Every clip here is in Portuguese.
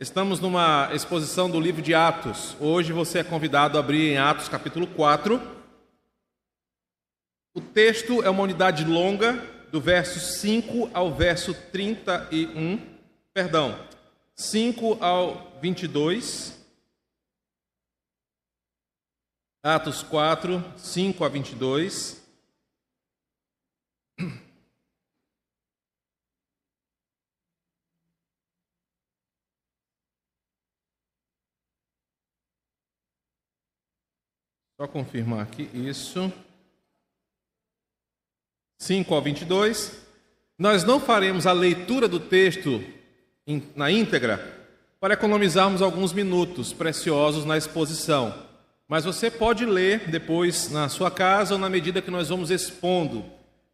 Estamos numa exposição do livro de Atos. Hoje você é convidado a abrir em Atos capítulo 4. O texto é uma unidade longa, do verso 5 ao verso 31, perdão, 5 ao 22. Atos 4, 5 a 22. Só confirmar aqui isso. 5 ao 22. Nós não faremos a leitura do texto na íntegra para economizarmos alguns minutos preciosos na exposição. Mas você pode ler depois na sua casa ou na medida que nós vamos expondo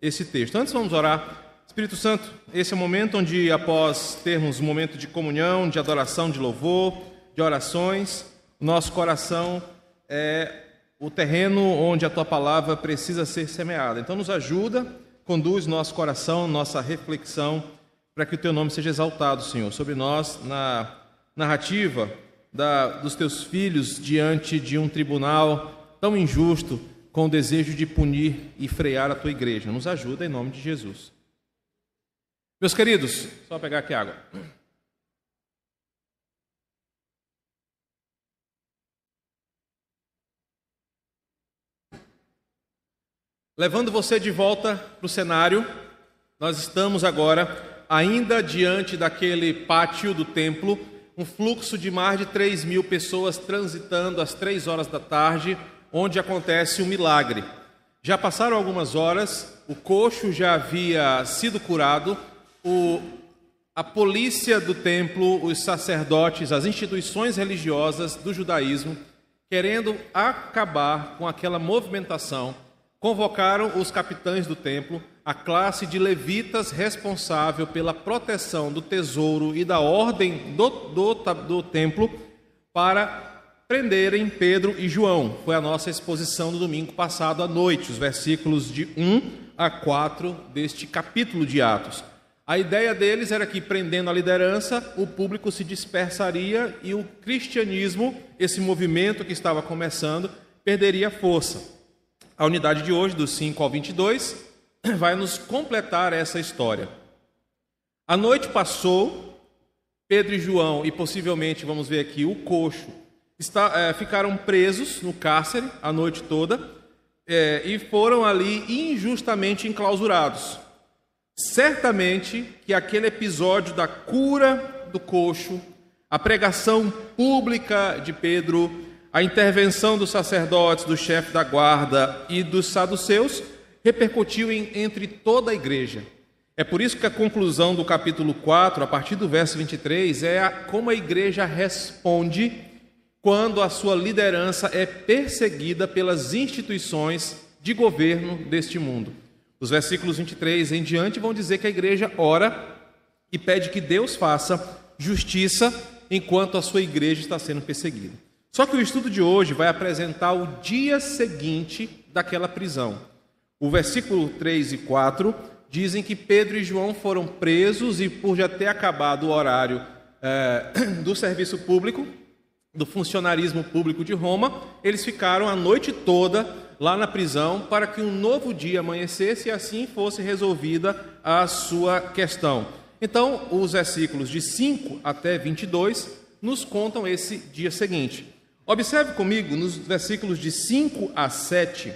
esse texto. Antes vamos orar. Espírito Santo, esse é o momento onde, após termos um momento de comunhão, de adoração, de louvor, de orações, nosso coração é o terreno onde a tua palavra precisa ser semeada. Então, nos ajuda, conduz nosso coração, nossa reflexão, para que o teu nome seja exaltado, Senhor, sobre nós na narrativa da, dos teus filhos diante de um tribunal tão injusto, com o desejo de punir e frear a tua igreja. Nos ajuda em nome de Jesus. Meus queridos, só pegar aqui água. Levando você de volta para o cenário, nós estamos agora ainda diante daquele pátio do templo, um fluxo de mais de 3 mil pessoas transitando às três horas da tarde, onde acontece um milagre. Já passaram algumas horas, o coxo já havia sido curado, o, a polícia do templo, os sacerdotes, as instituições religiosas do judaísmo, querendo acabar com aquela movimentação convocaram os capitães do templo, a classe de levitas responsável pela proteção do tesouro e da ordem do, do, do templo, para prenderem Pedro e João. Foi a nossa exposição do domingo passado à noite, os versículos de 1 a 4 deste capítulo de Atos. A ideia deles era que, prendendo a liderança, o público se dispersaria e o cristianismo, esse movimento que estava começando, perderia força. A unidade de hoje, do 5 ao 22, vai nos completar essa história. A noite passou, Pedro e João, e possivelmente, vamos ver aqui, o coxo, está, é, ficaram presos no cárcere a noite toda é, e foram ali injustamente enclausurados. Certamente que aquele episódio da cura do coxo, a pregação pública de Pedro, a intervenção dos sacerdotes, do chefe da guarda e dos saduceus repercutiu em, entre toda a igreja. É por isso que a conclusão do capítulo 4, a partir do verso 23, é a, como a igreja responde quando a sua liderança é perseguida pelas instituições de governo deste mundo. Os versículos 23 em diante vão dizer que a igreja ora e pede que Deus faça justiça enquanto a sua igreja está sendo perseguida. Só que o estudo de hoje vai apresentar o dia seguinte daquela prisão. O versículo 3 e 4 dizem que Pedro e João foram presos e, por já ter acabado o horário é, do serviço público, do funcionarismo público de Roma, eles ficaram a noite toda lá na prisão para que um novo dia amanhecesse e assim fosse resolvida a sua questão. Então, os versículos de 5 até 22 nos contam esse dia seguinte. Observe comigo nos versículos de 5 a 7,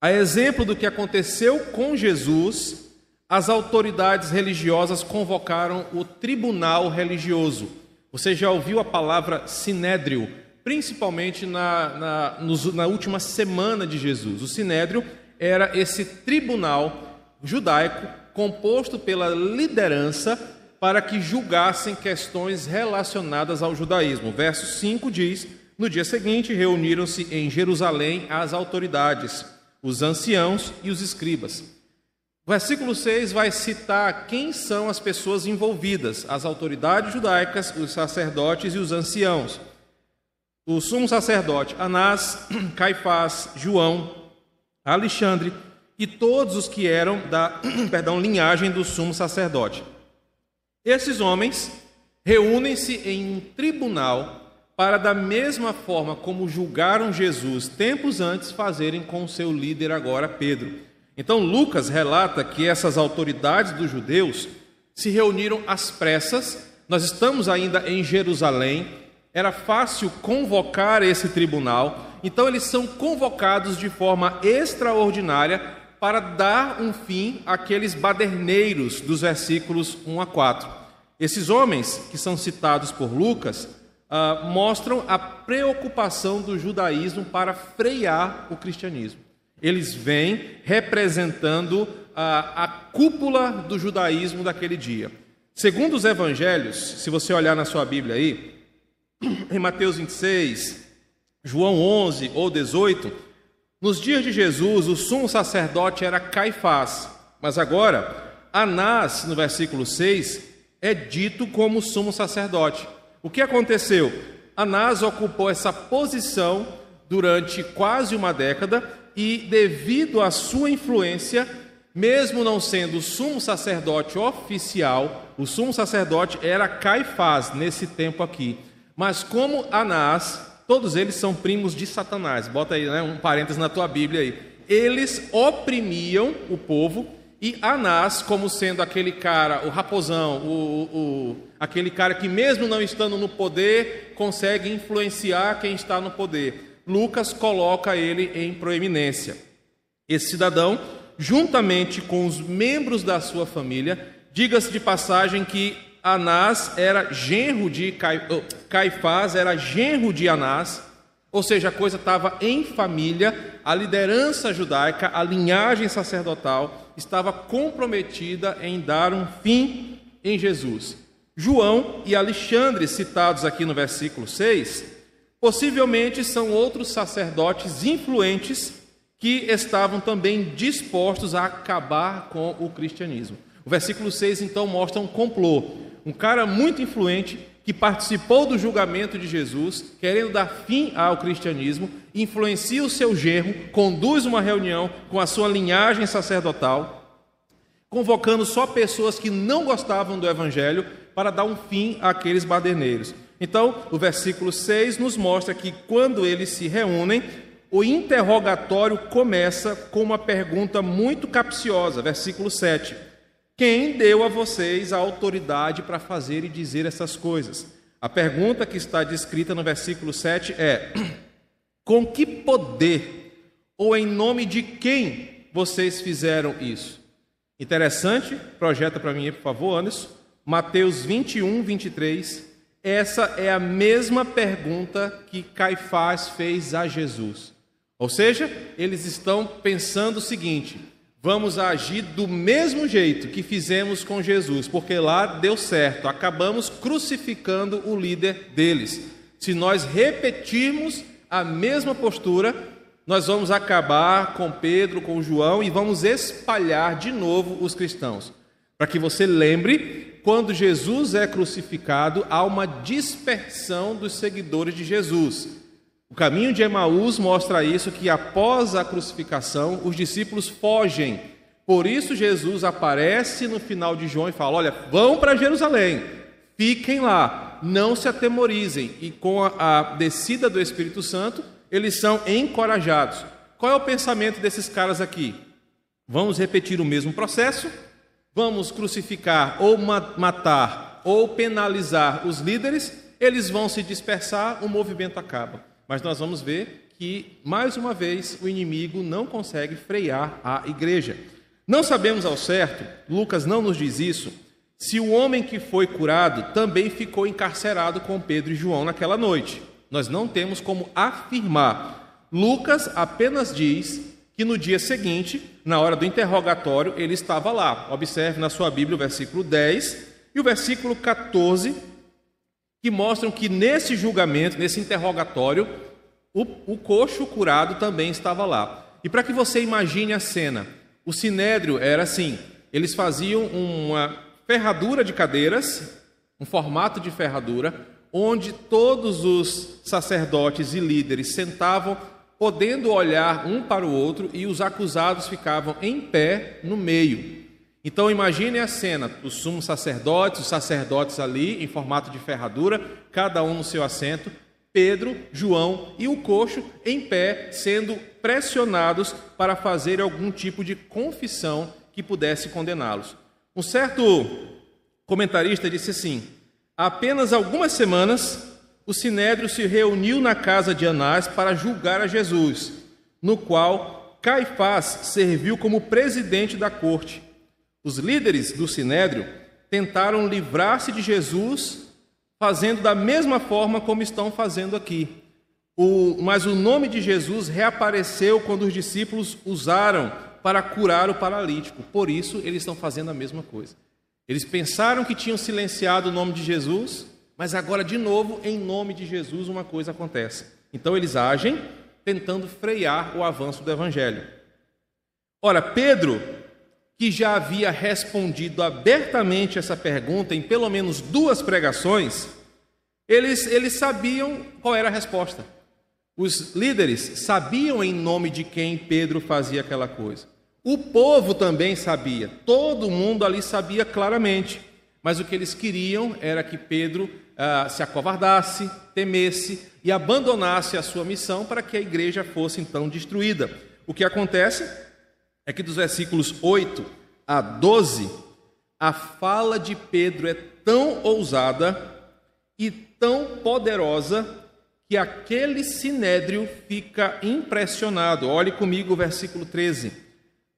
a exemplo do que aconteceu com Jesus, as autoridades religiosas convocaram o tribunal religioso. Você já ouviu a palavra sinédrio, principalmente na, na, nos, na última semana de Jesus. O sinédrio era esse tribunal judaico composto pela liderança para que julgassem questões relacionadas ao judaísmo. Verso 5 diz: No dia seguinte reuniram-se em Jerusalém as autoridades, os anciãos e os escribas. O versículo 6 vai citar quem são as pessoas envolvidas: as autoridades judaicas, os sacerdotes e os anciãos. O sumo sacerdote Anás, Caifás, João, Alexandre e todos os que eram da perdão, linhagem do sumo sacerdote. Esses homens reúnem-se em um tribunal para, da mesma forma como julgaram Jesus tempos antes, fazerem com seu líder agora, Pedro. Então, Lucas relata que essas autoridades dos judeus se reuniram às pressas. Nós estamos ainda em Jerusalém, era fácil convocar esse tribunal, então eles são convocados de forma extraordinária para dar um fim àqueles baderneiros dos versículos 1 a 4. Esses homens que são citados por Lucas uh, mostram a preocupação do judaísmo para frear o cristianismo. Eles vêm representando uh, a cúpula do judaísmo daquele dia. Segundo os evangelhos, se você olhar na sua Bíblia aí, em Mateus 26, João 11 ou 18, nos dias de Jesus, o sumo sacerdote era Caifás, mas agora, Anás, no versículo 6, é dito como sumo sacerdote. O que aconteceu? Anás ocupou essa posição durante quase uma década e, devido à sua influência, mesmo não sendo o sumo sacerdote oficial, o sumo sacerdote era Caifás nesse tempo aqui. Mas como Anás, todos eles são primos de Satanás. Bota aí né, um parênteses na tua Bíblia aí. Eles oprimiam o povo e Anás, como sendo aquele cara, o raposão, o, o, aquele cara que, mesmo não estando no poder, consegue influenciar quem está no poder. Lucas coloca ele em proeminência. Esse cidadão, juntamente com os membros da sua família, diga-se de passagem que Anás era genro de Caifás, era genro de Anás, ou seja, a coisa estava em família, a liderança judaica, a linhagem sacerdotal estava comprometida em dar um fim em Jesus. João e Alexandre, citados aqui no versículo 6, possivelmente são outros sacerdotes influentes que estavam também dispostos a acabar com o cristianismo. O versículo 6 então mostra um complô. Um cara muito influente que participou do julgamento de Jesus, querendo dar fim ao cristianismo, influencia o seu genro, conduz uma reunião com a sua linhagem sacerdotal, convocando só pessoas que não gostavam do evangelho para dar um fim àqueles baderneiros. Então, o versículo 6 nos mostra que quando eles se reúnem, o interrogatório começa com uma pergunta muito capciosa, versículo 7. Quem deu a vocês a autoridade para fazer e dizer essas coisas? A pergunta que está descrita no versículo 7 é: Com que poder ou em nome de quem vocês fizeram isso? Interessante, projeta para mim, por favor, Anderson. Mateus 21, 23. Essa é a mesma pergunta que Caifás fez a Jesus. Ou seja, eles estão pensando o seguinte: vamos agir do mesmo jeito que fizemos com Jesus, porque lá deu certo, acabamos crucificando o líder deles. Se nós repetirmos a mesma postura, nós vamos acabar com Pedro, com João e vamos espalhar de novo os cristãos. Para que você lembre, quando Jesus é crucificado, há uma dispersão dos seguidores de Jesus. O caminho de Emaús mostra isso que após a crucificação, os discípulos fogem. Por isso Jesus aparece no final de João e fala: "Olha, vão para Jerusalém. Fiquem lá, não se atemorizem". E com a, a descida do Espírito Santo, eles são encorajados. Qual é o pensamento desses caras aqui? Vamos repetir o mesmo processo? Vamos crucificar ou matar ou penalizar os líderes? Eles vão se dispersar, o movimento acaba. Mas nós vamos ver que, mais uma vez, o inimigo não consegue frear a igreja. Não sabemos ao certo, Lucas não nos diz isso, se o homem que foi curado também ficou encarcerado com Pedro e João naquela noite. Nós não temos como afirmar. Lucas apenas diz que no dia seguinte, na hora do interrogatório, ele estava lá. Observe na sua Bíblia o versículo 10 e o versículo 14 que mostram que nesse julgamento, nesse interrogatório, o, o coxo curado também estava lá. E para que você imagine a cena, o sinédrio era assim: eles faziam uma ferradura de cadeiras, um formato de ferradura, onde todos os sacerdotes e líderes sentavam, podendo olhar um para o outro, e os acusados ficavam em pé no meio. Então imagine a cena: os sumos sacerdotes, os sacerdotes ali em formato de ferradura, cada um no seu assento, Pedro, João e o coxo em pé, sendo pressionados para fazer algum tipo de confissão que pudesse condená-los. Um certo comentarista disse assim: há apenas algumas semanas, o sinédrio se reuniu na casa de Anás para julgar a Jesus, no qual Caifás serviu como presidente da corte. Os líderes do sinédrio tentaram livrar-se de Jesus, fazendo da mesma forma como estão fazendo aqui. O, mas o nome de Jesus reapareceu quando os discípulos usaram para curar o paralítico. Por isso, eles estão fazendo a mesma coisa. Eles pensaram que tinham silenciado o nome de Jesus, mas agora, de novo, em nome de Jesus, uma coisa acontece. Então, eles agem tentando frear o avanço do evangelho. Ora, Pedro que já havia respondido abertamente essa pergunta em pelo menos duas pregações, eles, eles sabiam qual era a resposta. Os líderes sabiam em nome de quem Pedro fazia aquela coisa. O povo também sabia, todo mundo ali sabia claramente, mas o que eles queriam era que Pedro ah, se acovardasse, temesse e abandonasse a sua missão para que a igreja fosse então destruída. O que acontece é que dos versículos 8 a 12, a fala de Pedro é tão ousada e tão poderosa que aquele sinédrio fica impressionado. Olhe comigo o versículo 13.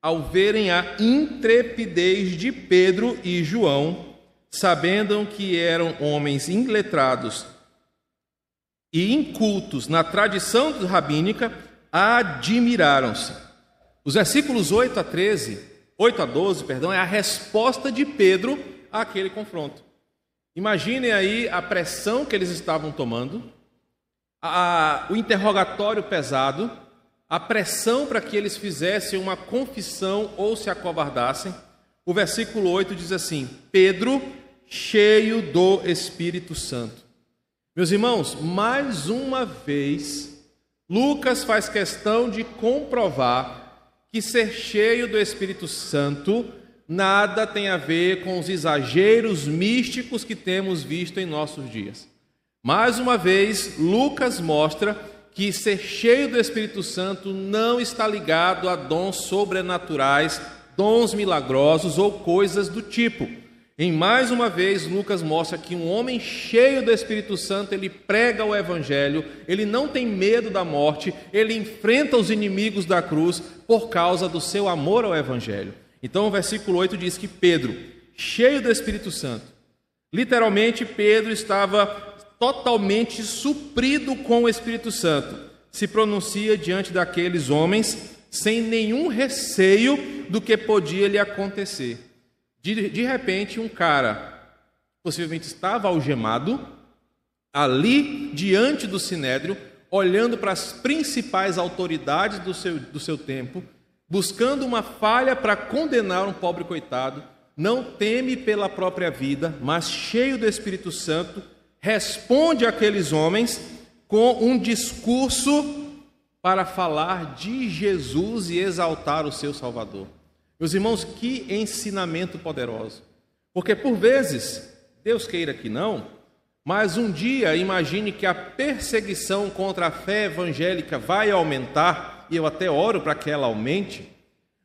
Ao verem a intrepidez de Pedro e João, sabendo que eram homens inletrados e incultos na tradição rabínica, admiraram-se. Os versículos 8 a 13, 8 a 12, perdão, é a resposta de Pedro àquele confronto. Imaginem aí a pressão que eles estavam tomando, a, o interrogatório pesado, a pressão para que eles fizessem uma confissão ou se acovardassem. O versículo 8 diz assim: Pedro, cheio do Espírito Santo. Meus irmãos, mais uma vez, Lucas faz questão de comprovar que ser cheio do Espírito Santo nada tem a ver com os exageros místicos que temos visto em nossos dias. Mais uma vez, Lucas mostra que ser cheio do Espírito Santo não está ligado a dons sobrenaturais, dons milagrosos ou coisas do tipo. Em mais uma vez, Lucas mostra que um homem cheio do Espírito Santo, ele prega o evangelho, ele não tem medo da morte, ele enfrenta os inimigos da cruz por causa do seu amor ao evangelho. Então, o versículo 8 diz que Pedro, cheio do Espírito Santo, literalmente Pedro estava totalmente suprido com o Espírito Santo, se pronuncia diante daqueles homens sem nenhum receio do que podia lhe acontecer. De, de repente, um cara possivelmente estava algemado, ali diante do sinédrio, olhando para as principais autoridades do seu, do seu tempo, buscando uma falha para condenar um pobre coitado, não teme pela própria vida, mas cheio do Espírito Santo, responde àqueles homens com um discurso para falar de Jesus e exaltar o seu Salvador. Meus irmãos, que ensinamento poderoso. Porque por vezes, Deus queira que não, mas um dia imagine que a perseguição contra a fé evangélica vai aumentar, e eu até oro para que ela aumente.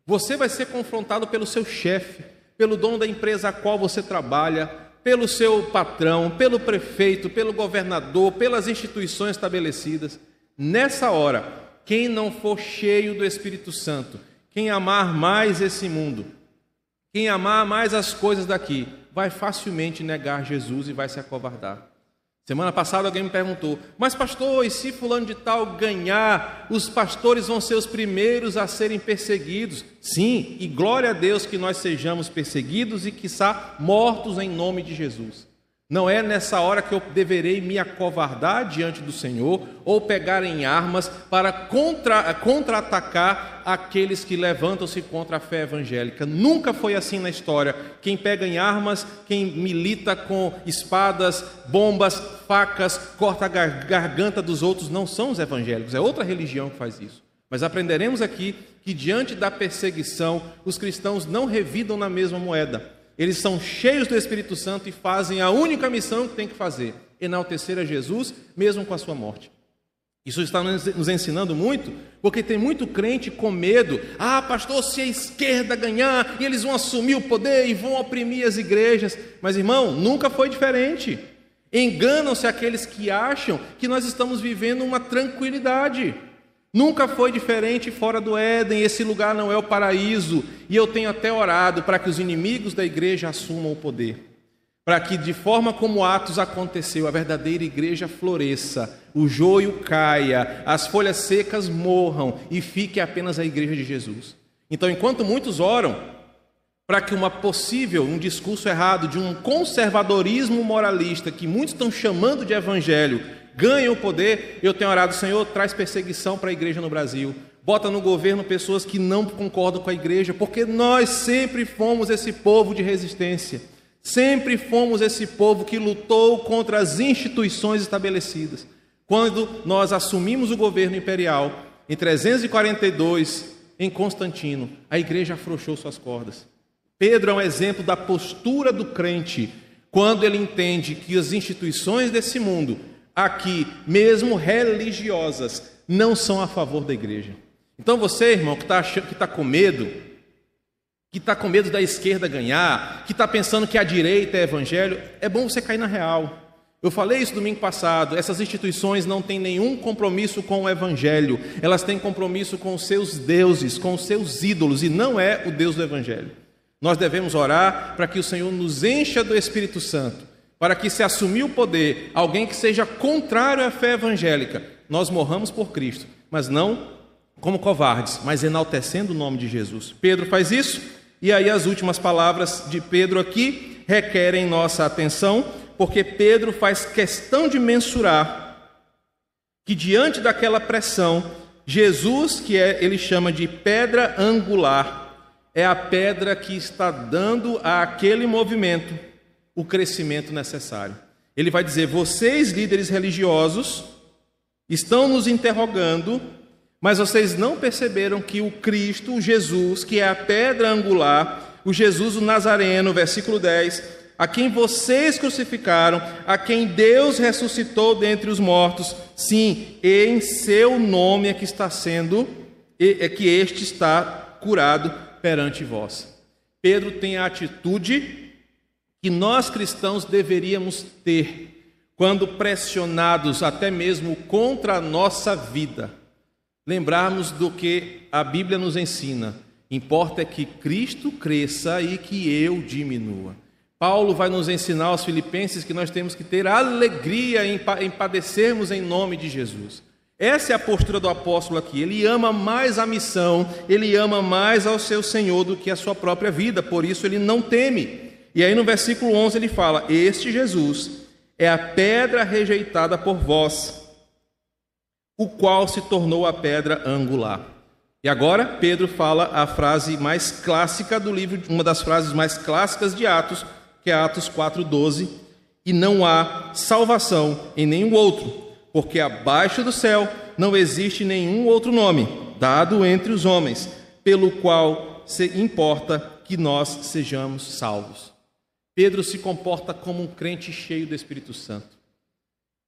Você vai ser confrontado pelo seu chefe, pelo dono da empresa a qual você trabalha, pelo seu patrão, pelo prefeito, pelo governador, pelas instituições estabelecidas. Nessa hora, quem não for cheio do Espírito Santo, quem amar mais esse mundo, quem amar mais as coisas daqui, vai facilmente negar Jesus e vai se acovardar. Semana passada alguém me perguntou: Mas, pastor, e se Fulano de Tal ganhar, os pastores vão ser os primeiros a serem perseguidos? Sim, e glória a Deus que nós sejamos perseguidos e, quiçá, mortos em nome de Jesus. Não é nessa hora que eu deverei me acovardar diante do Senhor ou pegar em armas para contra-atacar aqueles que levantam-se contra a fé evangélica. Nunca foi assim na história. Quem pega em armas, quem milita com espadas, bombas, facas, corta a garganta dos outros, não são os evangélicos, é outra religião que faz isso. Mas aprenderemos aqui que diante da perseguição, os cristãos não revidam na mesma moeda. Eles são cheios do Espírito Santo e fazem a única missão que tem que fazer: enaltecer a Jesus, mesmo com a sua morte. Isso está nos ensinando muito, porque tem muito crente com medo. Ah, pastor, se a esquerda ganhar, e eles vão assumir o poder e vão oprimir as igrejas. Mas, irmão, nunca foi diferente. Enganam-se aqueles que acham que nós estamos vivendo uma tranquilidade. Nunca foi diferente fora do Éden, esse lugar não é o paraíso, e eu tenho até orado para que os inimigos da igreja assumam o poder, para que, de forma como Atos aconteceu, a verdadeira igreja floresça, o joio caia, as folhas secas morram e fique apenas a igreja de Jesus. Então, enquanto muitos oram para que uma possível, um discurso errado de um conservadorismo moralista que muitos estão chamando de evangelho ganhem o poder. Eu tenho orado, Senhor, traz perseguição para a igreja no Brasil. Bota no governo pessoas que não concordam com a igreja, porque nós sempre fomos esse povo de resistência. Sempre fomos esse povo que lutou contra as instituições estabelecidas. Quando nós assumimos o governo imperial, em 342, em Constantino, a igreja afrouxou suas cordas. Pedro é um exemplo da postura do crente quando ele entende que as instituições desse mundo aqui, mesmo religiosas, não são a favor da igreja. Então você, irmão, que está que tá com medo, que está com medo da esquerda ganhar, que está pensando que a direita é evangelho, é bom você cair na real. Eu falei isso domingo passado. Essas instituições não têm nenhum compromisso com o Evangelho, elas têm compromisso com os seus deuses, com os seus ídolos, e não é o Deus do Evangelho. Nós devemos orar para que o Senhor nos encha do Espírito Santo, para que se assumir o poder alguém que seja contrário à fé evangélica, nós morramos por Cristo, mas não como covardes, mas enaltecendo o nome de Jesus. Pedro faz isso, e aí as últimas palavras de Pedro aqui requerem nossa atenção, porque Pedro faz questão de mensurar que diante daquela pressão, Jesus, que é, ele chama de pedra angular, é a pedra que está dando àquele movimento o crescimento necessário. Ele vai dizer: vocês, líderes religiosos, estão nos interrogando, mas vocês não perceberam que o Cristo, o Jesus, que é a pedra angular, o Jesus o Nazareno, versículo 10, a quem vocês crucificaram, a quem Deus ressuscitou dentre os mortos, sim, em seu nome é que está sendo, é que este está curado perante vós. Pedro tem a atitude que nós cristãos deveríamos ter quando pressionados até mesmo contra a nossa vida. Lembrarmos do que a Bíblia nos ensina. Importa é que Cristo cresça e que eu diminua. Paulo vai nos ensinar aos filipenses que nós temos que ter alegria em padecermos em nome de Jesus. Essa é a postura do apóstolo aqui. Ele ama mais a missão, ele ama mais ao seu Senhor do que a sua própria vida, por isso ele não teme. E aí no versículo 11 ele fala: Este Jesus é a pedra rejeitada por vós, o qual se tornou a pedra angular. E agora Pedro fala a frase mais clássica do livro, uma das frases mais clássicas de Atos, que é Atos 4:12, e não há salvação em nenhum outro, porque abaixo do céu não existe nenhum outro nome dado entre os homens, pelo qual se importa que nós sejamos salvos. Pedro se comporta como um crente cheio do Espírito Santo.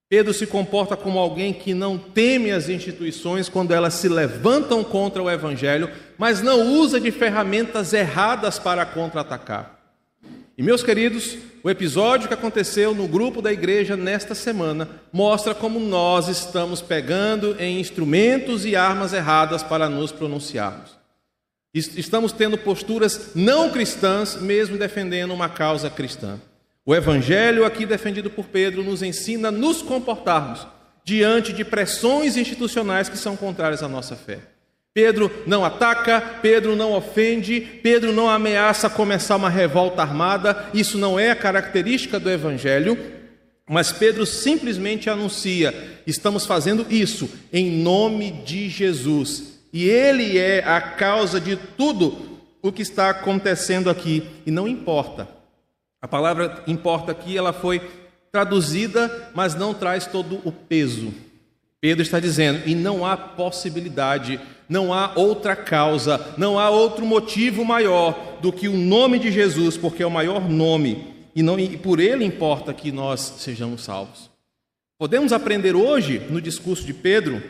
Pedro se comporta como alguém que não teme as instituições quando elas se levantam contra o Evangelho, mas não usa de ferramentas erradas para contra-atacar. E meus queridos, o episódio que aconteceu no grupo da igreja nesta semana mostra como nós estamos pegando em instrumentos e armas erradas para nos pronunciarmos. Estamos tendo posturas não cristãs, mesmo defendendo uma causa cristã. O evangelho, aqui defendido por Pedro, nos ensina a nos comportarmos diante de pressões institucionais que são contrárias à nossa fé. Pedro não ataca, Pedro não ofende, Pedro não ameaça começar uma revolta armada, isso não é a característica do Evangelho, mas Pedro simplesmente anuncia: estamos fazendo isso em nome de Jesus, e ele é a causa de tudo o que está acontecendo aqui. E não importa. A palavra importa aqui, ela foi traduzida, mas não traz todo o peso. Pedro está dizendo, e não há possibilidade, não há outra causa, não há outro motivo maior do que o nome de Jesus, porque é o maior nome, e, não, e por ele importa que nós sejamos salvos. Podemos aprender hoje, no discurso de Pedro,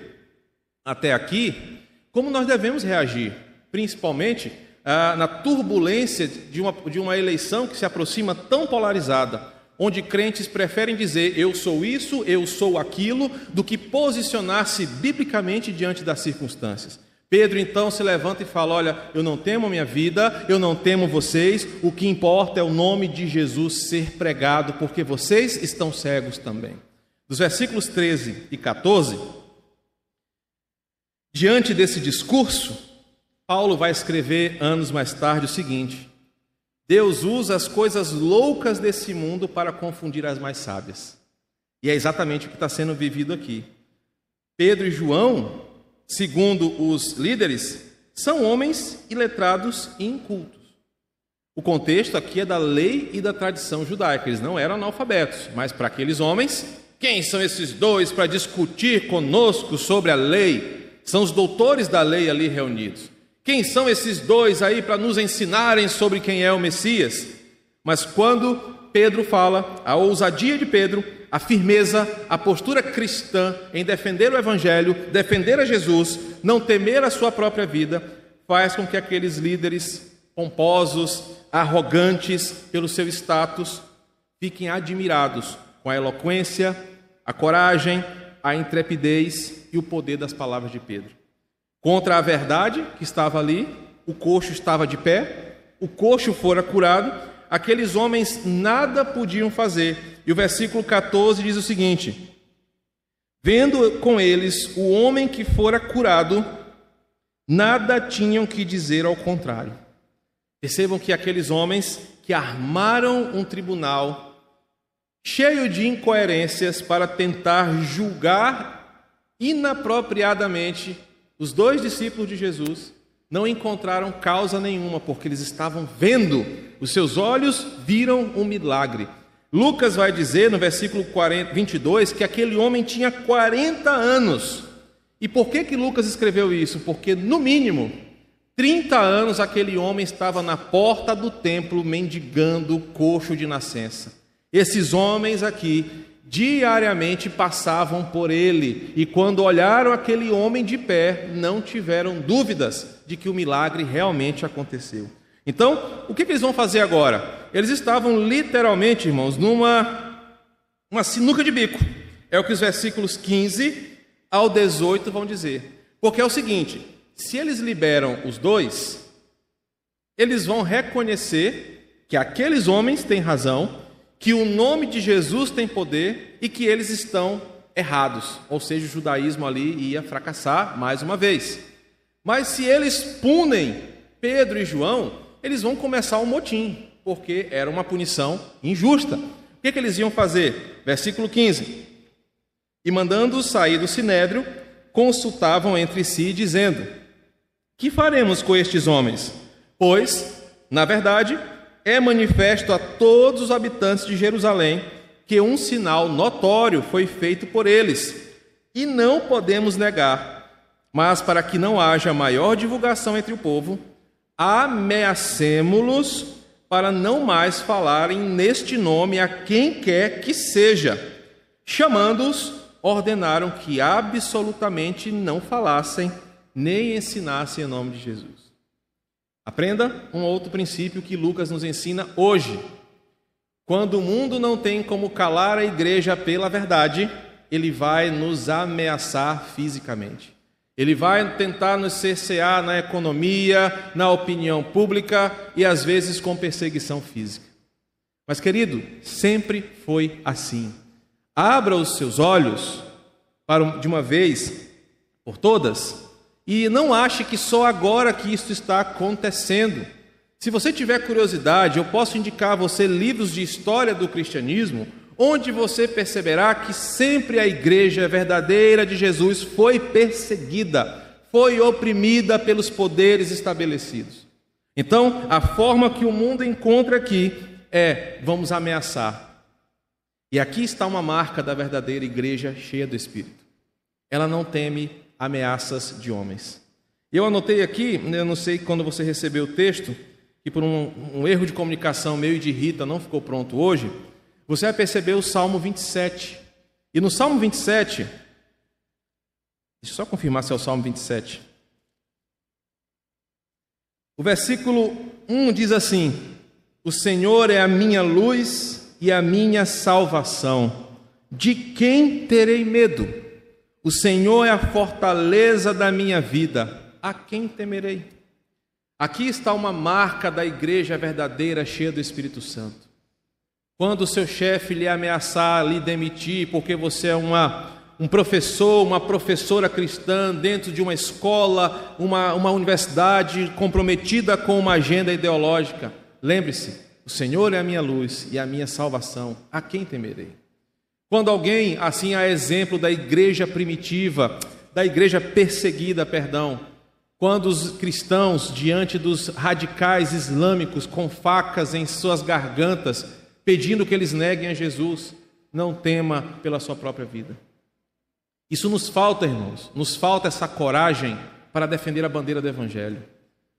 até aqui, como nós devemos reagir, principalmente ah, na turbulência de uma, de uma eleição que se aproxima tão polarizada onde crentes preferem dizer eu sou isso, eu sou aquilo, do que posicionar-se biblicamente diante das circunstâncias. Pedro então se levanta e fala: Olha, eu não temo a minha vida, eu não temo vocês, o que importa é o nome de Jesus ser pregado, porque vocês estão cegos também. Dos versículos 13 e 14, diante desse discurso, Paulo vai escrever anos mais tarde o seguinte: Deus usa as coisas loucas desse mundo para confundir as mais sábias. E é exatamente o que está sendo vivido aqui. Pedro e João, segundo os líderes, são homens iletrados e incultos. O contexto aqui é da lei e da tradição judaica. Eles não eram analfabetos, mas para aqueles homens, quem são esses dois para discutir conosco sobre a lei? São os doutores da lei ali reunidos. Quem são esses dois aí para nos ensinarem sobre quem é o Messias? Mas quando Pedro fala, a ousadia de Pedro, a firmeza, a postura cristã em defender o Evangelho, defender a Jesus, não temer a sua própria vida, faz com que aqueles líderes pomposos, arrogantes pelo seu status, fiquem admirados com a eloquência, a coragem, a intrepidez e o poder das palavras de Pedro contra a verdade que estava ali, o coxo estava de pé, o coxo fora curado, aqueles homens nada podiam fazer. E o versículo 14 diz o seguinte: Vendo com eles o homem que fora curado, nada tinham que dizer ao contrário. Percebam que aqueles homens que armaram um tribunal cheio de incoerências para tentar julgar inapropriadamente os dois discípulos de Jesus não encontraram causa nenhuma, porque eles estavam vendo, os seus olhos viram um milagre. Lucas vai dizer no versículo 40, 22 que aquele homem tinha 40 anos. E por que, que Lucas escreveu isso? Porque, no mínimo, 30 anos aquele homem estava na porta do templo mendigando coxo de nascença. Esses homens aqui diariamente passavam por ele, e quando olharam aquele homem de pé, não tiveram dúvidas de que o milagre realmente aconteceu. Então, o que, eles vão fazer agora? Eles estavam literalmente, irmãos, numa uma sinuca de bico. É o que os versículos 15 ao 18 vão dizer. Porque é o seguinte: se eles liberam os dois, eles vão reconhecer que aqueles homens têm razão que o nome de Jesus tem poder e que eles estão errados, ou seja, o judaísmo ali ia fracassar mais uma vez. Mas se eles punem Pedro e João, eles vão começar um motim, porque era uma punição injusta. O que, que eles iam fazer? Versículo 15: E mandando-os sair do sinédrio, consultavam entre si, dizendo: Que faremos com estes homens? Pois, na verdade, é manifesto a todos os habitantes de Jerusalém que um sinal notório foi feito por eles, e não podemos negar. Mas para que não haja maior divulgação entre o povo, ameacemo-los para não mais falarem neste nome a quem quer que seja. Chamando-os, ordenaram que absolutamente não falassem nem ensinassem em nome de Jesus. Aprenda um outro princípio que Lucas nos ensina hoje. Quando o mundo não tem como calar a igreja pela verdade, ele vai nos ameaçar fisicamente. Ele vai tentar nos cercear na economia, na opinião pública e às vezes com perseguição física. Mas, querido, sempre foi assim. Abra os seus olhos para de uma vez por todas e não ache que só agora que isso está acontecendo. Se você tiver curiosidade, eu posso indicar a você livros de história do cristianismo, onde você perceberá que sempre a igreja verdadeira de Jesus foi perseguida, foi oprimida pelos poderes estabelecidos. Então, a forma que o mundo encontra aqui é: vamos ameaçar. E aqui está uma marca da verdadeira igreja cheia do Espírito. Ela não teme ameaças de homens. Eu anotei aqui, eu não sei quando você recebeu o texto, que por um, um erro de comunicação meio de Rita não ficou pronto hoje. Você vai perceber o Salmo 27. E no Salmo 27, deixa eu só confirmar se é o Salmo 27. O versículo 1 diz assim: O Senhor é a minha luz e a minha salvação. De quem terei medo? O Senhor é a fortaleza da minha vida. A quem temerei? Aqui está uma marca da igreja verdadeira, cheia do Espírito Santo. Quando o seu chefe lhe ameaçar lhe demitir porque você é uma um professor, uma professora cristã dentro de uma escola, uma, uma universidade comprometida com uma agenda ideológica. Lembre-se: o Senhor é a minha luz e a minha salvação, a quem temerei? Quando alguém, assim a exemplo da igreja primitiva, da igreja perseguida, perdão, quando os cristãos, diante dos radicais islâmicos com facas em suas gargantas, pedindo que eles neguem a Jesus, não tema pela sua própria vida. Isso nos falta, irmãos, nos falta essa coragem para defender a bandeira do Evangelho.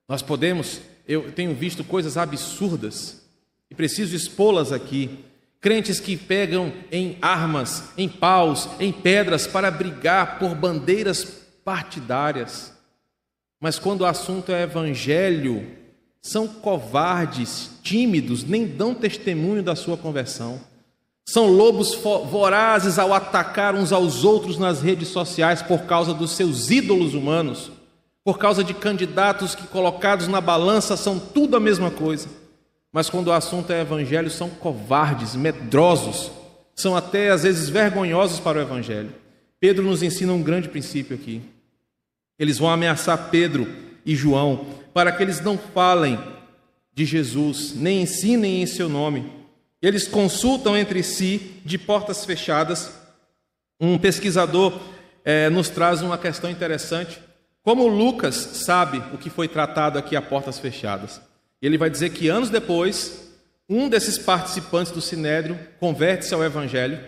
Nós podemos, eu tenho visto coisas absurdas e preciso expô-las aqui. Crentes que pegam em armas, em paus, em pedras para brigar por bandeiras partidárias. Mas quando o assunto é evangelho, são covardes, tímidos, nem dão testemunho da sua conversão. São lobos vorazes ao atacar uns aos outros nas redes sociais por causa dos seus ídolos humanos, por causa de candidatos que, colocados na balança, são tudo a mesma coisa. Mas quando o assunto é evangelho, são covardes, medrosos, são até às vezes vergonhosos para o evangelho. Pedro nos ensina um grande princípio aqui. Eles vão ameaçar Pedro e João para que eles não falem de Jesus, nem ensinem em seu nome. Eles consultam entre si de portas fechadas. Um pesquisador é, nos traz uma questão interessante. Como Lucas sabe o que foi tratado aqui a portas fechadas? Ele vai dizer que anos depois, um desses participantes do Sinédrio converte-se ao Evangelho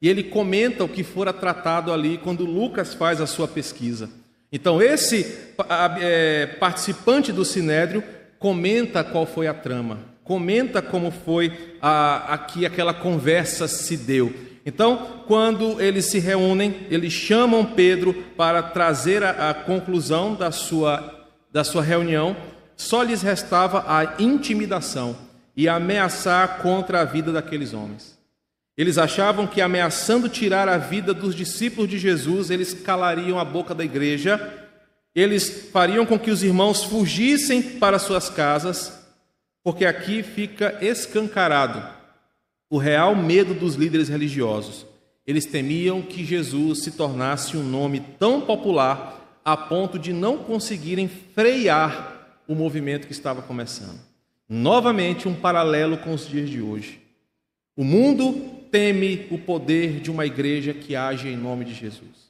e ele comenta o que fora tratado ali quando Lucas faz a sua pesquisa. Então, esse é, participante do Sinédrio comenta qual foi a trama comenta como foi a, aqui aquela conversa se deu. Então, quando eles se reúnem, eles chamam Pedro para trazer a, a conclusão da sua, da sua reunião, só lhes restava a intimidação e ameaçar contra a vida daqueles homens. Eles achavam que ameaçando tirar a vida dos discípulos de Jesus, eles calariam a boca da igreja, eles fariam com que os irmãos fugissem para suas casas porque aqui fica escancarado o real medo dos líderes religiosos. Eles temiam que Jesus se tornasse um nome tão popular a ponto de não conseguirem frear o movimento que estava começando. Novamente, um paralelo com os dias de hoje. O mundo teme o poder de uma igreja que age em nome de Jesus.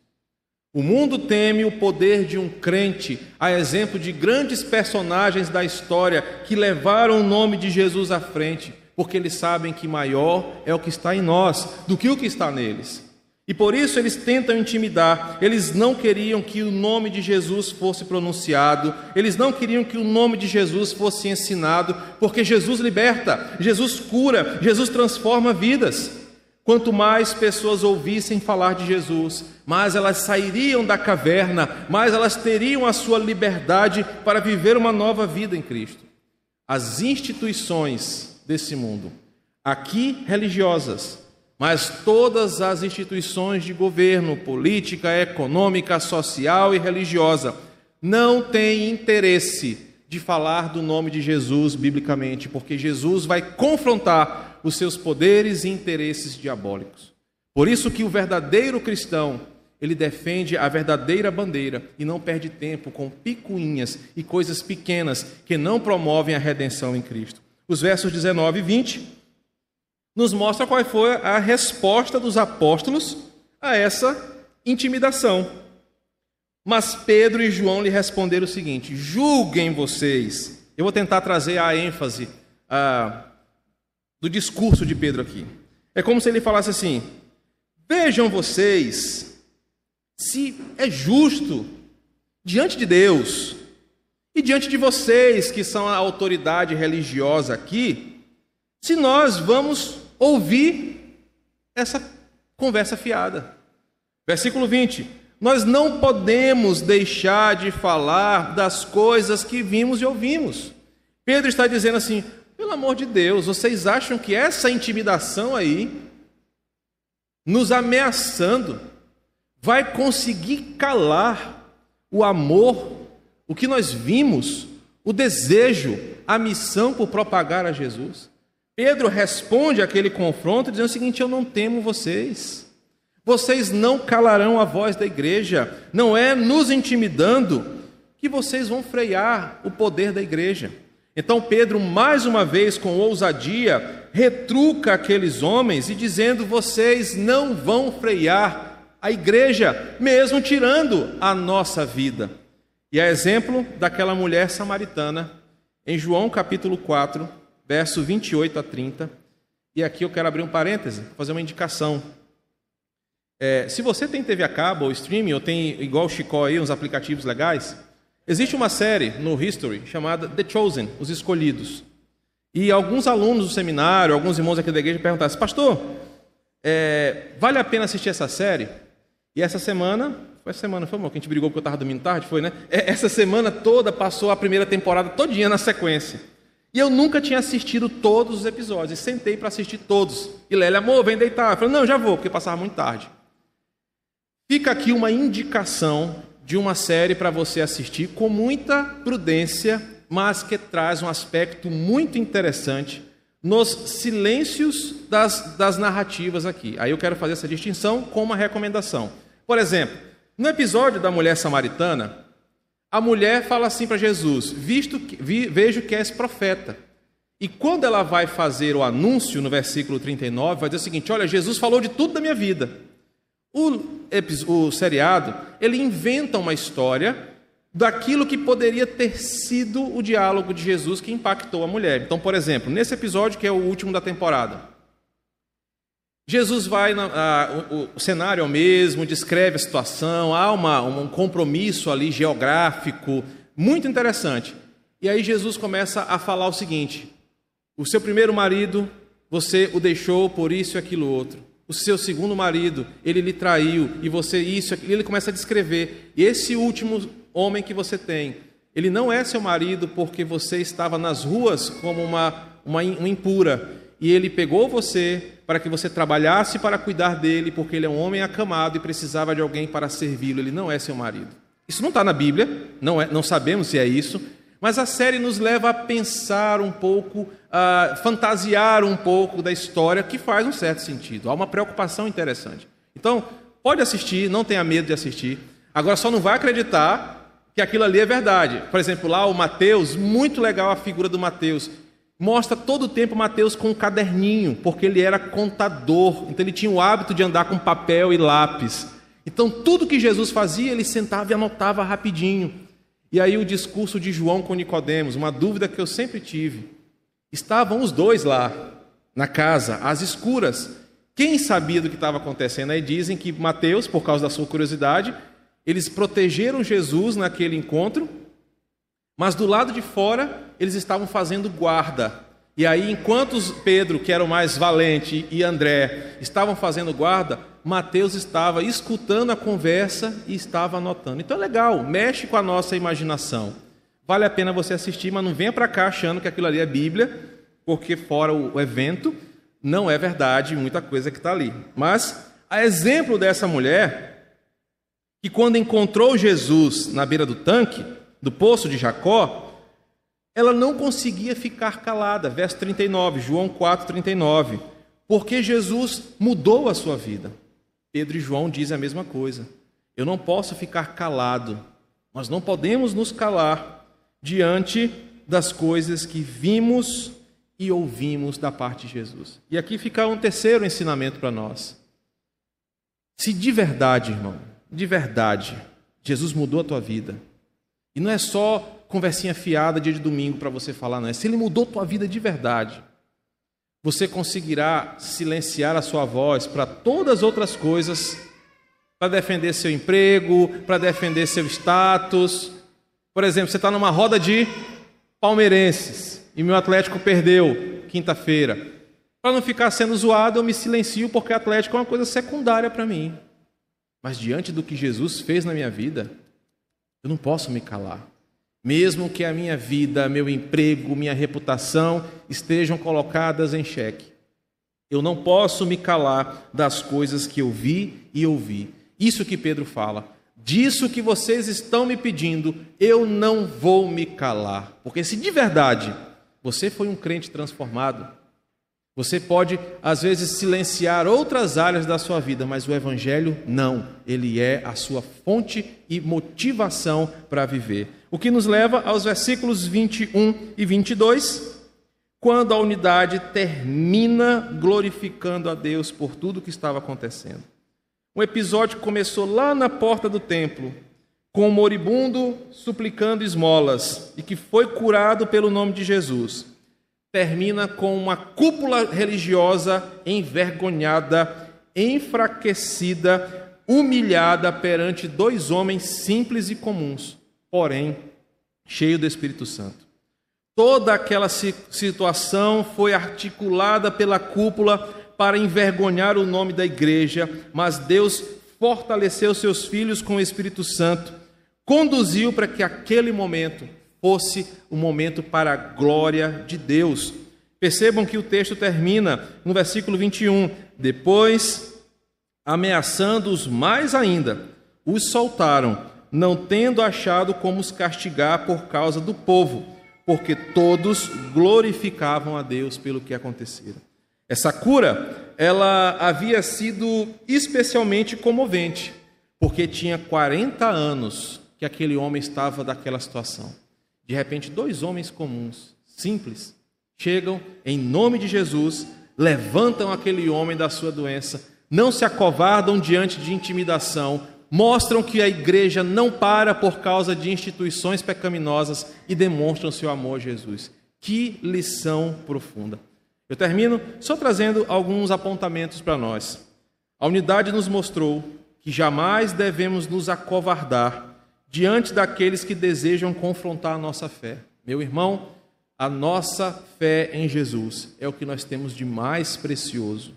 O mundo teme o poder de um crente, a exemplo de grandes personagens da história que levaram o nome de Jesus à frente, porque eles sabem que maior é o que está em nós do que o que está neles. E por isso eles tentam intimidar, eles não queriam que o nome de Jesus fosse pronunciado, eles não queriam que o nome de Jesus fosse ensinado, porque Jesus liberta, Jesus cura, Jesus transforma vidas. Quanto mais pessoas ouvissem falar de Jesus, mais elas sairiam da caverna, mais elas teriam a sua liberdade para viver uma nova vida em Cristo. As instituições desse mundo, aqui religiosas, mas todas as instituições de governo, política, econômica, social e religiosa, não têm interesse de falar do nome de Jesus biblicamente, porque Jesus vai confrontar os seus poderes e interesses diabólicos. Por isso que o verdadeiro cristão, ele defende a verdadeira bandeira e não perde tempo com picuinhas e coisas pequenas que não promovem a redenção em Cristo. Os versos 19 e 20 nos mostra qual foi a resposta dos apóstolos a essa intimidação. Mas Pedro e João lhe responderam o seguinte: julguem vocês. Eu vou tentar trazer a ênfase a do discurso de Pedro aqui. É como se ele falasse assim: Vejam vocês, se é justo diante de Deus e diante de vocês que são a autoridade religiosa aqui, se nós vamos ouvir essa conversa fiada. Versículo 20: Nós não podemos deixar de falar das coisas que vimos e ouvimos. Pedro está dizendo assim: pelo amor de Deus, vocês acham que essa intimidação aí, nos ameaçando, vai conseguir calar o amor, o que nós vimos, o desejo, a missão por propagar a Jesus? Pedro responde àquele confronto dizendo o seguinte: Eu não temo vocês. Vocês não calarão a voz da igreja. Não é nos intimidando que vocês vão frear o poder da igreja. Então Pedro, mais uma vez, com ousadia, retruca aqueles homens e dizendo: Vocês não vão frear a igreja, mesmo tirando a nossa vida. E é exemplo daquela mulher samaritana, em João capítulo 4, verso 28 a 30. E aqui eu quero abrir um parêntese, fazer uma indicação. É, se você tem TV a cabo ou streaming, ou tem igual o Chicó aí, uns aplicativos legais, existe uma série no History chamada The Chosen, Os Escolhidos. E alguns alunos do seminário, alguns irmãos aqui da igreja perguntaram pastor, é, vale a pena assistir essa série? E essa semana, foi essa semana, foi, amor, que a gente brigou porque eu estava dormindo tarde, foi, né? É, essa semana toda passou a primeira temporada todinha na sequência. E eu nunca tinha assistido todos os episódios. E sentei para assistir todos. E Lélia, amor, vem deitar. Eu falei, não, já vou, porque passava muito tarde. Fica aqui uma indicação de uma série para você assistir com muita prudência, mas que traz um aspecto muito interessante nos silêncios das, das narrativas aqui. Aí eu quero fazer essa distinção com uma recomendação. Por exemplo, no episódio da mulher samaritana, a mulher fala assim para Jesus: Visto que, vi, Vejo que és profeta. E quando ela vai fazer o anúncio, no versículo 39, vai dizer o seguinte: Olha, Jesus falou de tudo da minha vida. O, o seriado, ele inventa uma história daquilo que poderia ter sido o diálogo de Jesus que impactou a mulher. Então, por exemplo, nesse episódio, que é o último da temporada, Jesus vai, o, o, cenário é o mesmo, descreve a situação, há uma, um compromisso ali geográfico muito interessante. E aí Jesus começa a falar o seguinte: o seu primeiro marido, você o deixou por isso e aquilo outro. O seu segundo marido, ele lhe traiu e você isso, aquilo. Ele começa a descrever. E esse último homem que você tem, ele não é seu marido porque você estava nas ruas como uma, uma, uma impura e ele pegou você para que você trabalhasse para cuidar dele, porque ele é um homem acamado e precisava de alguém para servi-lo. Ele não é seu marido. Isso não está na Bíblia, não, é, não sabemos se é isso, mas a série nos leva a pensar um pouco, a fantasiar um pouco da história, que faz um certo sentido. Há uma preocupação interessante. Então, pode assistir, não tenha medo de assistir. Agora, só não vai acreditar que aquilo ali é verdade. Por exemplo, lá o Mateus, muito legal a figura do Mateus mostra todo o tempo Mateus com um caderninho, porque ele era contador, então ele tinha o hábito de andar com papel e lápis. Então tudo que Jesus fazia, ele sentava e anotava rapidinho. E aí o discurso de João com Nicodemos, uma dúvida que eu sempre tive. Estavam os dois lá na casa, às escuras. Quem sabia do que estava acontecendo? Aí dizem que Mateus, por causa da sua curiosidade, eles protegeram Jesus naquele encontro mas do lado de fora, eles estavam fazendo guarda. E aí, enquanto Pedro, que era o mais valente, e André estavam fazendo guarda, Mateus estava escutando a conversa e estava anotando. Então é legal, mexe com a nossa imaginação. Vale a pena você assistir, mas não venha para cá achando que aquilo ali é Bíblia, porque fora o evento, não é verdade muita coisa que está ali. Mas, a exemplo dessa mulher, que quando encontrou Jesus na beira do tanque, do poço de Jacó, ela não conseguia ficar calada. Verso 39, João 4, 39. Porque Jesus mudou a sua vida. Pedro e João dizem a mesma coisa. Eu não posso ficar calado. Nós não podemos nos calar diante das coisas que vimos e ouvimos da parte de Jesus. E aqui fica um terceiro ensinamento para nós. Se de verdade, irmão, de verdade, Jesus mudou a tua vida, e não é só conversinha fiada dia de domingo para você falar, não. É se ele mudou tua vida de verdade, você conseguirá silenciar a sua voz para todas as outras coisas para defender seu emprego, para defender seu status. Por exemplo, você está numa roda de palmeirenses e meu Atlético perdeu quinta-feira. Para não ficar sendo zoado, eu me silencio porque Atlético é uma coisa secundária para mim. Mas diante do que Jesus fez na minha vida, eu não posso me calar. Mesmo que a minha vida, meu emprego, minha reputação estejam colocadas em xeque. Eu não posso me calar das coisas que eu vi e ouvi. Isso que Pedro fala. Disso que vocês estão me pedindo, eu não vou me calar. Porque se de verdade você foi um crente transformado, você pode, às vezes, silenciar outras áreas da sua vida, mas o Evangelho não. Ele é a sua fonte e motivação para viver. O que nos leva aos versículos 21 e 22, quando a unidade termina glorificando a Deus por tudo que estava acontecendo. Um episódio começou lá na porta do templo, com o moribundo suplicando esmolas e que foi curado pelo nome de Jesus termina com uma cúpula religiosa envergonhada, enfraquecida, humilhada perante dois homens simples e comuns, porém cheio do Espírito Santo. Toda aquela situação foi articulada pela cúpula para envergonhar o nome da igreja, mas Deus fortaleceu seus filhos com o Espírito Santo, conduziu para que aquele momento fosse um momento para a glória de Deus. Percebam que o texto termina no versículo 21. Depois, ameaçando-os mais ainda, os soltaram, não tendo achado como os castigar por causa do povo, porque todos glorificavam a Deus pelo que acontecera. Essa cura, ela havia sido especialmente comovente, porque tinha 40 anos que aquele homem estava daquela situação. De repente, dois homens comuns, simples, chegam em nome de Jesus, levantam aquele homem da sua doença, não se acovardam diante de intimidação, mostram que a igreja não para por causa de instituições pecaminosas e demonstram seu amor a Jesus. Que lição profunda. Eu termino só trazendo alguns apontamentos para nós. A unidade nos mostrou que jamais devemos nos acovardar diante daqueles que desejam confrontar a nossa fé. Meu irmão, a nossa fé em Jesus é o que nós temos de mais precioso.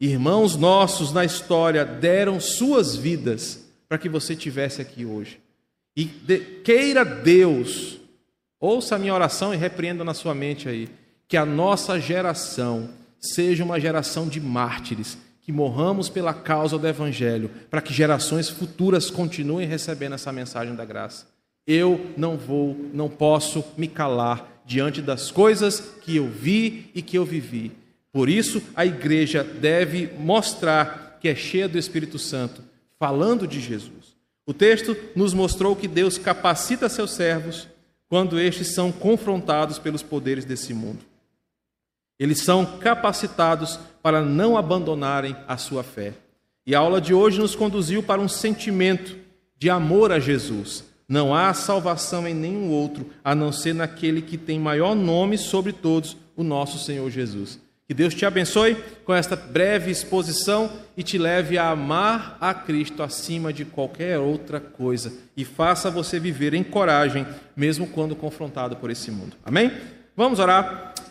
Irmãos nossos na história deram suas vidas para que você tivesse aqui hoje. E de, queira Deus, ouça a minha oração e repreenda na sua mente aí, que a nossa geração seja uma geração de mártires que morramos pela causa do Evangelho, para que gerações futuras continuem recebendo essa mensagem da graça. Eu não vou, não posso me calar diante das coisas que eu vi e que eu vivi. Por isso, a igreja deve mostrar que é cheia do Espírito Santo, falando de Jesus. O texto nos mostrou que Deus capacita seus servos quando estes são confrontados pelos poderes desse mundo. Eles são capacitados para não abandonarem a sua fé. E a aula de hoje nos conduziu para um sentimento de amor a Jesus. Não há salvação em nenhum outro, a não ser naquele que tem maior nome sobre todos, o nosso Senhor Jesus. Que Deus te abençoe com esta breve exposição e te leve a amar a Cristo acima de qualquer outra coisa e faça você viver em coragem, mesmo quando confrontado por esse mundo. Amém? Vamos orar.